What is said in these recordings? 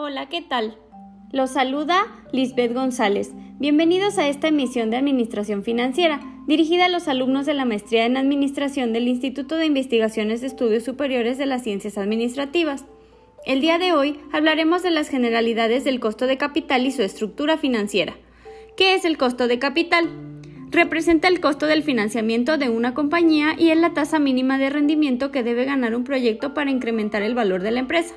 Hola, ¿qué tal? Los saluda Lisbeth González. Bienvenidos a esta emisión de Administración Financiera, dirigida a los alumnos de la Maestría en Administración del Instituto de Investigaciones de Estudios Superiores de las Ciencias Administrativas. El día de hoy hablaremos de las generalidades del costo de capital y su estructura financiera. ¿Qué es el costo de capital? Representa el costo del financiamiento de una compañía y es la tasa mínima de rendimiento que debe ganar un proyecto para incrementar el valor de la empresa.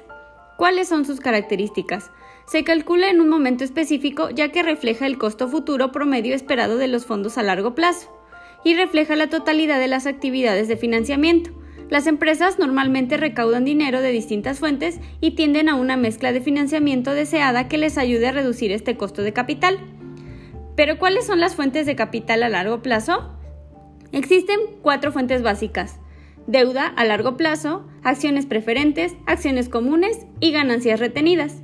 ¿Cuáles son sus características? Se calcula en un momento específico ya que refleja el costo futuro promedio esperado de los fondos a largo plazo y refleja la totalidad de las actividades de financiamiento. Las empresas normalmente recaudan dinero de distintas fuentes y tienden a una mezcla de financiamiento deseada que les ayude a reducir este costo de capital. Pero ¿cuáles son las fuentes de capital a largo plazo? Existen cuatro fuentes básicas deuda a largo plazo, acciones preferentes, acciones comunes y ganancias retenidas.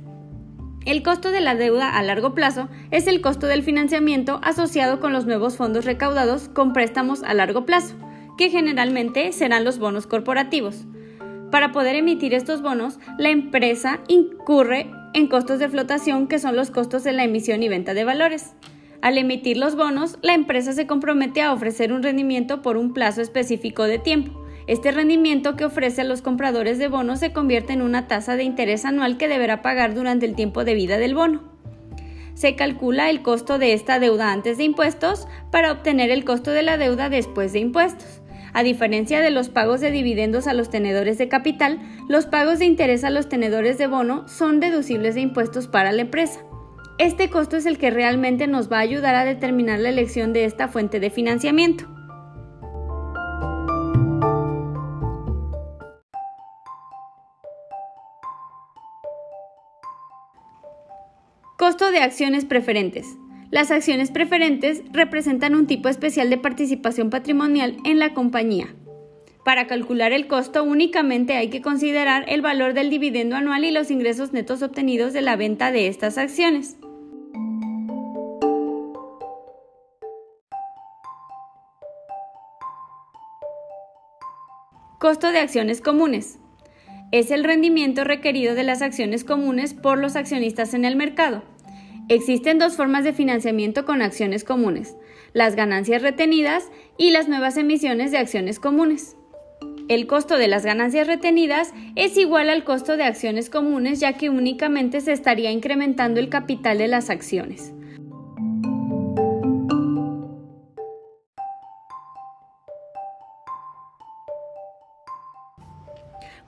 El costo de la deuda a largo plazo es el costo del financiamiento asociado con los nuevos fondos recaudados con préstamos a largo plazo, que generalmente serán los bonos corporativos. Para poder emitir estos bonos, la empresa incurre en costos de flotación que son los costos de la emisión y venta de valores. Al emitir los bonos, la empresa se compromete a ofrecer un rendimiento por un plazo específico de tiempo, este rendimiento que ofrece a los compradores de bonos se convierte en una tasa de interés anual que deberá pagar durante el tiempo de vida del bono. Se calcula el costo de esta deuda antes de impuestos para obtener el costo de la deuda después de impuestos. A diferencia de los pagos de dividendos a los tenedores de capital, los pagos de interés a los tenedores de bono son deducibles de impuestos para la empresa. Este costo es el que realmente nos va a ayudar a determinar la elección de esta fuente de financiamiento. Costo de acciones preferentes. Las acciones preferentes representan un tipo especial de participación patrimonial en la compañía. Para calcular el costo únicamente hay que considerar el valor del dividendo anual y los ingresos netos obtenidos de la venta de estas acciones. Costo de acciones comunes es el rendimiento requerido de las acciones comunes por los accionistas en el mercado. Existen dos formas de financiamiento con acciones comunes, las ganancias retenidas y las nuevas emisiones de acciones comunes. El costo de las ganancias retenidas es igual al costo de acciones comunes ya que únicamente se estaría incrementando el capital de las acciones.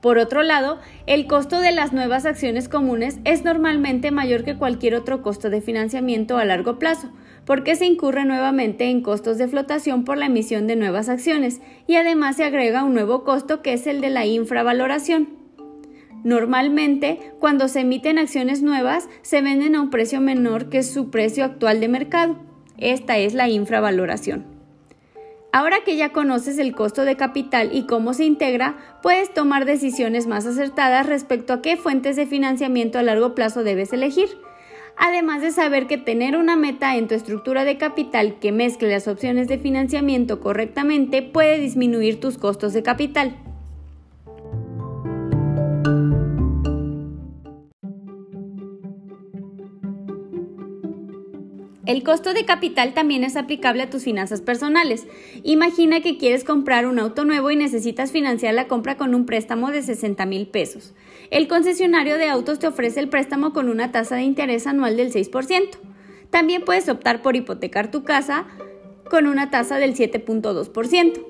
Por otro lado, el costo de las nuevas acciones comunes es normalmente mayor que cualquier otro costo de financiamiento a largo plazo, porque se incurre nuevamente en costos de flotación por la emisión de nuevas acciones y además se agrega un nuevo costo que es el de la infravaloración. Normalmente, cuando se emiten acciones nuevas, se venden a un precio menor que su precio actual de mercado. Esta es la infravaloración. Ahora que ya conoces el costo de capital y cómo se integra, puedes tomar decisiones más acertadas respecto a qué fuentes de financiamiento a largo plazo debes elegir. Además de saber que tener una meta en tu estructura de capital que mezcle las opciones de financiamiento correctamente puede disminuir tus costos de capital. El costo de capital también es aplicable a tus finanzas personales. Imagina que quieres comprar un auto nuevo y necesitas financiar la compra con un préstamo de 60 mil pesos. El concesionario de autos te ofrece el préstamo con una tasa de interés anual del 6%. También puedes optar por hipotecar tu casa con una tasa del 7.2%.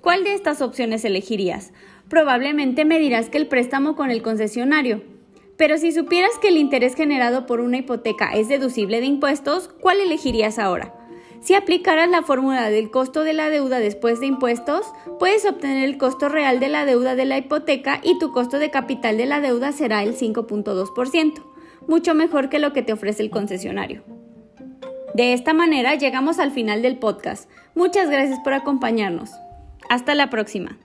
¿Cuál de estas opciones elegirías? Probablemente me dirás que el préstamo con el concesionario, pero si supieras que el interés generado por una hipoteca es deducible de impuestos, ¿cuál elegirías ahora? Si aplicaras la fórmula del costo de la deuda después de impuestos, puedes obtener el costo real de la deuda de la hipoteca y tu costo de capital de la deuda será el 5.2%, mucho mejor que lo que te ofrece el concesionario. De esta manera llegamos al final del podcast. Muchas gracias por acompañarnos. Hasta la próxima.